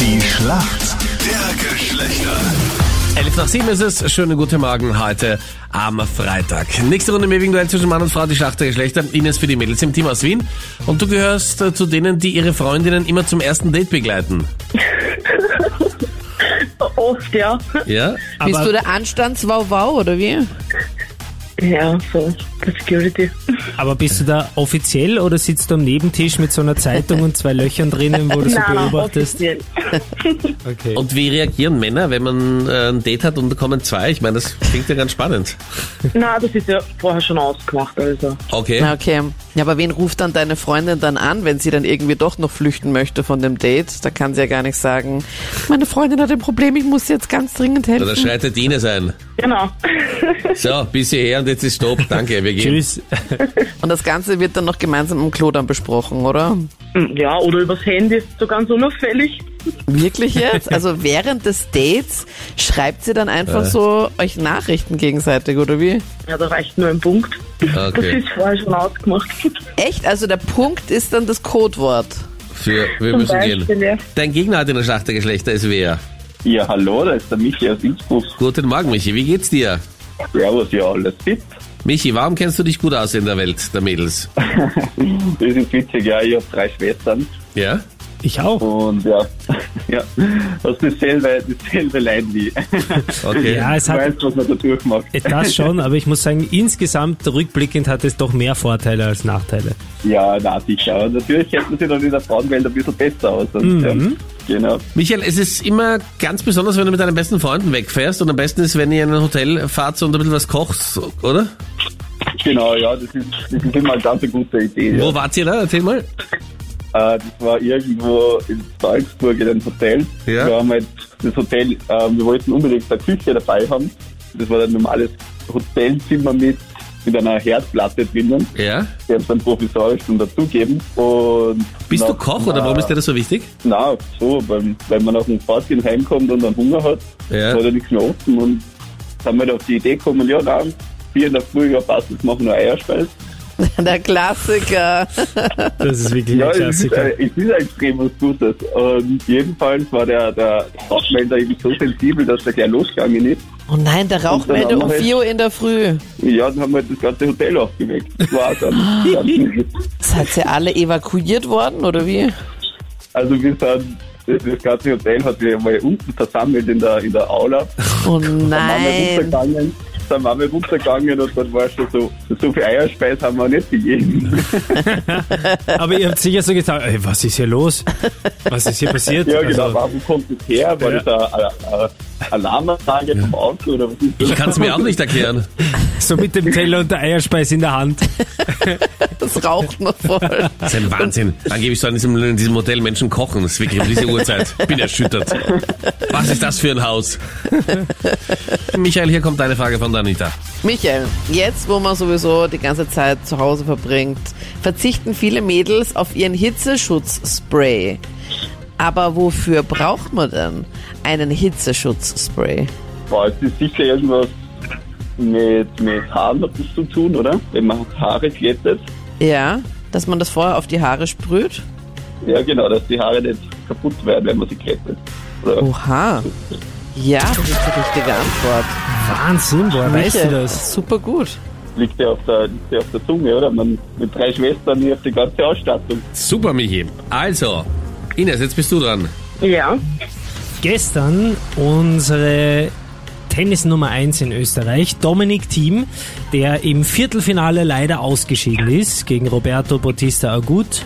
Die Schlacht der Geschlechter. 11 nach 7 ist es. Schönen guten Morgen heute am Freitag. Nächste Runde im ewigen Duell zwischen Mann und Frau, die Schlacht der Geschlechter. Ines für die Mädels im Team aus Wien. Und du gehörst äh, zu denen, die ihre Freundinnen immer zum ersten Date begleiten. Oft, ja. Ja? Bist du der Anstandswauwau oder wie? Ja, so, Security. Aber bist du da offiziell oder sitzt du am Nebentisch mit so einer Zeitung und zwei Löchern drinnen, wo du so beobachtest? offiziell. Okay. Und wie reagieren Männer, wenn man äh, ein Date hat und da kommen zwei? Ich meine, das klingt ja ganz spannend. Nein, das ist ja vorher schon ausgemacht, also. Okay. Na, okay. Ja, aber wen ruft dann deine Freundin dann an, wenn sie dann irgendwie doch noch flüchten möchte von dem Date? Da kann sie ja gar nicht sagen, meine Freundin hat ein Problem, ich muss jetzt ganz dringend helfen. Oder schreitet die Ines ein. Genau. So, bis hierher und jetzt ist Stopp. Danke, wir gehen. Tschüss. Und das Ganze wird dann noch gemeinsam im Klo dann besprochen, oder? Ja, oder übers Handy, so ganz unauffällig. Wirklich jetzt? Also während des Dates schreibt sie dann einfach so euch Nachrichten gegenseitig, oder wie? Ja, da reicht nur ein Punkt. Das Okay. ist vorher schon ausgemacht. Echt? Also der Punkt ist dann das Codewort. Für, wir Zum müssen Beispiel, gehen. ja. Dein Gegner hat in der Schlacht der Geschlechter ist wer? Ja, hallo, da ist der Michi aus Innsbruck. Guten Morgen, Michi. Wie geht's dir? Servus, ja, alles fit. Michi, warum kennst du dich gut aus in der Welt der Mädels? Das ist witzig, ja, ich habe drei Schwestern Ja? Ich auch. und ja, ja, hast dasselbe, dasselbe Leid wie. Okay. Ja, es Du hat weißt, was man da durchmacht. das schon, aber ich muss sagen, insgesamt rückblickend hat es doch mehr Vorteile als Nachteile. Ja, na sicher. Aber natürlich kennt man sich dann in der Frauenwelt ein bisschen besser aus. Und, ja, genau. Michael, es ist immer ganz besonders, wenn du mit deinen besten Freunden wegfährst und am besten ist, wenn ihr in ein Hotel fahrt und ein bisschen was kochst, oder? Genau, ja, das ist, das ist immer eine ganz gute Idee. Ja. Wo wart ihr da? Erzähl mal. Äh, das war irgendwo in Salzburg in einem Hotel. Ja. Wir haben halt das Hotel, äh, wir wollten unbedingt eine Küche dabei haben. Das war ein normales Hotelzimmer mit, mit einer Herdplatte drinnen. Ja? Die haben dann provisorisch dann dazugeben. Und Bist du nach- Koch oder warum ist dir das so wichtig? Na, so, weil, weil man nach dem Fortgehen heimkommt und dann Hunger hat, Ja. hat er nichts mehr offen und dann haben wir auf die Idee gekommen, ja, nein, vier in der Früh, ja, passt, jetzt machen wir Eierspeis. Der Klassiker. Das ist wirklich Ja, ein es ist, Klassiker. äh, es ist extrem was Gutes. Und jedenfalls war der, der Rauchmelder eben so sensibel, dass er gleich losgegangen ist. Oh nein, der Rauchmelder um haben wir 4 Uhr in der Früh. Ja, dann haben wir das ganze Hotel aufgeweckt. Das war dann. dann Seid ihr alle evakuiert worden, oder wie? also wir sind, das, das ganze Hotel hat sich mal unten versammelt in der, in der Aula. Oh Dann waren wir nein. runtergegangen. Dann waren wir runtergegangen und dann war schon so, so viel Eierspeis haben wir nicht gegeben. Aber ihr habt sicher so gesagt, ey, was ist hier los? Was ist hier passiert? ja, genau. Also, Warum kommt das her? War Ja. das eine, eine Alarmanlage vom Auto oder was ist das? Ich kann es mir auch nicht erklären. so mit dem Teller und der Eierspeis in der Hand. Das raucht noch voll. Das ist ein Wahnsinn. Angeblich sollen in diesem, in diesem Hotel Menschen kochen. Das ist wirklich um diese Uhrzeit. Bin erschüttert. Was ist das für ein Haus? Michael, hier kommt eine Frage von der Anita. Michael, jetzt wo man sowieso die ganze Zeit zu Hause verbringt, verzichten viele Mädels auf ihren Hitzeschutzspray. Aber wofür braucht man denn einen Hitzeschutzspray? Boah, es ist sicher irgendwas mit, mit Haaren hat das zu tun, oder? Wenn man Haare glättet. Ja, dass man das vorher auf die Haare sprüht? Ja, genau, dass die Haare nicht kaputt werden, wenn man sie glättet. Oder? Oha. Ja, das ist die richtige Antwort. Wahnsinn, woher weißt du das? Super gut. Liegt ja auf der, liegt ja auf der Zunge, oder? Man, mit drei Schwestern, ich hab die ganze Ausstattung. Super, Michi. Also, Ines, jetzt bist du dran. Ja. Gestern unsere Tennis Nummer 1 in Österreich, Dominik Thiem, der im Viertelfinale leider ausgeschieden ist gegen Roberto Bautista Agut.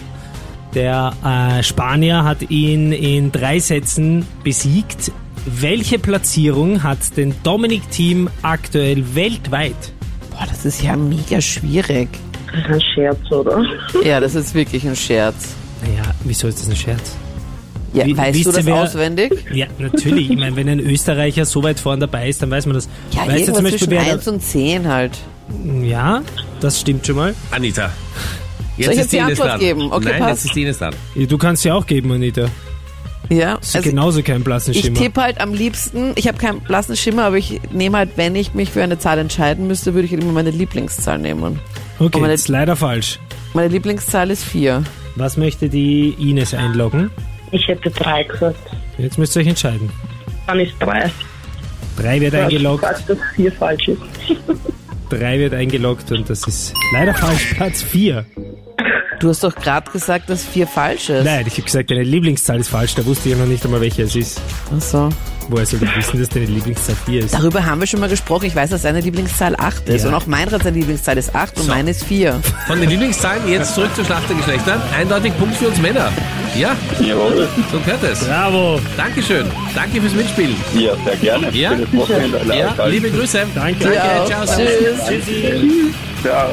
Der äh, Spanier hat ihn in drei Sätzen besiegt. Welche Platzierung hat denn Dominik Thiem aktuell weltweit? Boah, das ist ja mega schwierig. Das ist ein Scherz, oder? Ja, das ist wirklich ein Scherz. Naja, wieso ist das ein Scherz? Ja, Wie- weißt du das wer- auswendig? Ja, natürlich. Ich meine, wenn ein Österreicher so weit vorn dabei ist, dann weiß man das. Ja, weißt du zum Beispiel, zwischen wer 1 und 10 halt. Ja, das stimmt schon mal. Anita. Jetzt Soll ich ist jetzt die Antwort dran. geben? Okay, Nein, passt. jetzt ist die Ines dran. Du kannst ja auch geben, Anita. Ja, Das ist also genauso kein blassen ich Schimmer. tippe halt am liebsten, ich habe keinen blassen Schimmer, aber ich nehme halt, wenn ich mich für eine Zahl entscheiden müsste, würde ich immer meine Lieblingszahl nehmen. Okay, meine- ist leider falsch. Meine Lieblingszahl ist 4. Was möchte die Ines einloggen? Ich hätte drei gesagt. Jetzt müsst ihr euch entscheiden. Dann ist drei. Drei wird eingeloggt, Falls das vier falsch ist. drei wird eingeloggt und das ist leider falsch. Platz vier. Du hast doch gerade gesagt, dass vier falsch ist. Nein, ich habe gesagt, deine Lieblingszahl ist falsch. Da wusste ich ja noch nicht einmal, welche es ist. Ach so. Woher soll ich wissen, dass deine Lieblingszahl vier ist? Darüber haben wir schon mal gesprochen. Ich weiß, dass seine Lieblingszahl 8 ist. Ja. Und auch Meinrad seine Lieblingszahl ist 8 und So. meine ist 4. Von den Lieblingszahlen jetzt zurück zur Schlacht der Geschlechter. Eindeutig Punkt für uns Männer. Ja, Jawohl. so gehört es. Bravo. Dankeschön. Danke fürs Mitspielen. Ja, sehr gerne. Ja. Schönes Wochenende. Ja, liebe Grüße. Danke. Danke, ciao. servus. tschüss. Ciao.